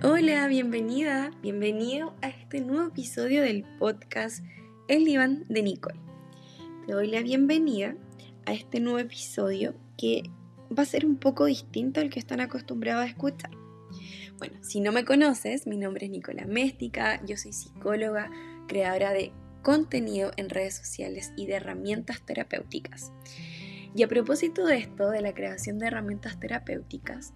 Hola, bienvenida, bienvenido a este nuevo episodio del podcast El diván de Nicole. Te doy la bienvenida a este nuevo episodio que va a ser un poco distinto al que están acostumbrados a escuchar. Bueno, si no me conoces, mi nombre es Nicola Méstica, yo soy psicóloga, creadora de contenido en redes sociales y de herramientas terapéuticas. Y a propósito de esto, de la creación de herramientas terapéuticas,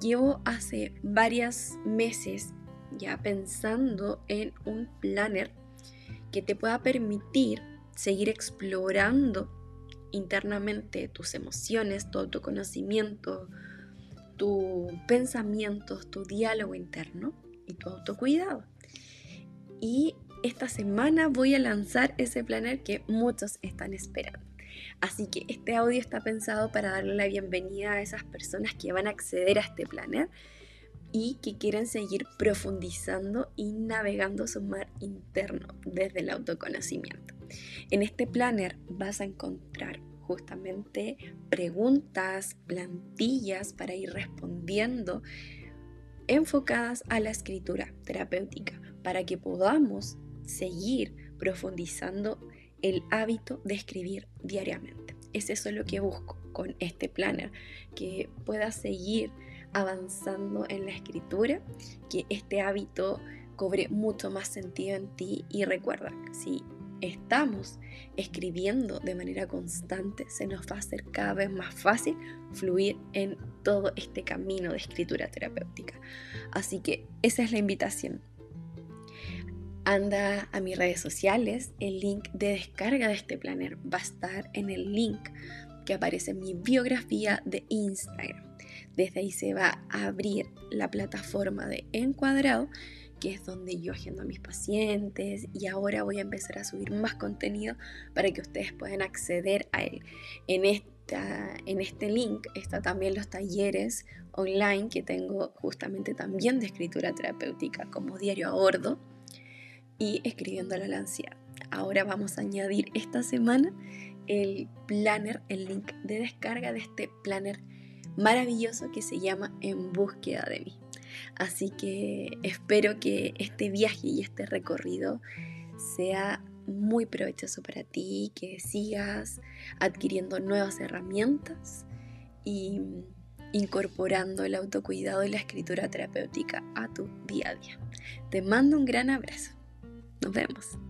llevo hace varios meses ya pensando en un planner que te pueda permitir seguir explorando internamente tus emociones, tu autoconocimiento, tus pensamientos, tu diálogo interno y tu autocuidado. Y esta semana voy a lanzar ese planner que muchos están esperando. Así que este audio está pensado para darle la bienvenida a esas personas que van a acceder a este planner y que quieren seguir profundizando y navegando su mar interno desde el autoconocimiento. En este planner vas a encontrar justamente preguntas, plantillas para ir respondiendo enfocadas a la escritura terapéutica para que podamos seguir profundizando el hábito de escribir diariamente. Es eso lo que busco con este planner, que puedas seguir avanzando en la escritura, que este hábito cobre mucho más sentido en ti y recuerda, si estamos escribiendo de manera constante, se nos va a hacer cada vez más fácil fluir en todo este camino de escritura terapéutica. Así que esa es la invitación. Anda a mis redes sociales, el link de descarga de este planner va a estar en el link que aparece en mi biografía de Instagram. Desde ahí se va a abrir la plataforma de Encuadrado, que es donde yo agendo a mis pacientes y ahora voy a empezar a subir más contenido para que ustedes puedan acceder a él. En, esta, en este link están también los talleres online que tengo justamente también de escritura terapéutica como diario a bordo y escribiendo la ansiedad. Ahora vamos a añadir esta semana el planner, el link de descarga de este planner maravilloso que se llama En búsqueda de mí. Así que espero que este viaje y este recorrido sea muy provechoso para ti, que sigas adquiriendo nuevas herramientas y incorporando el autocuidado y la escritura terapéutica a tu día a día. Te mando un gran abrazo. Nos vemos.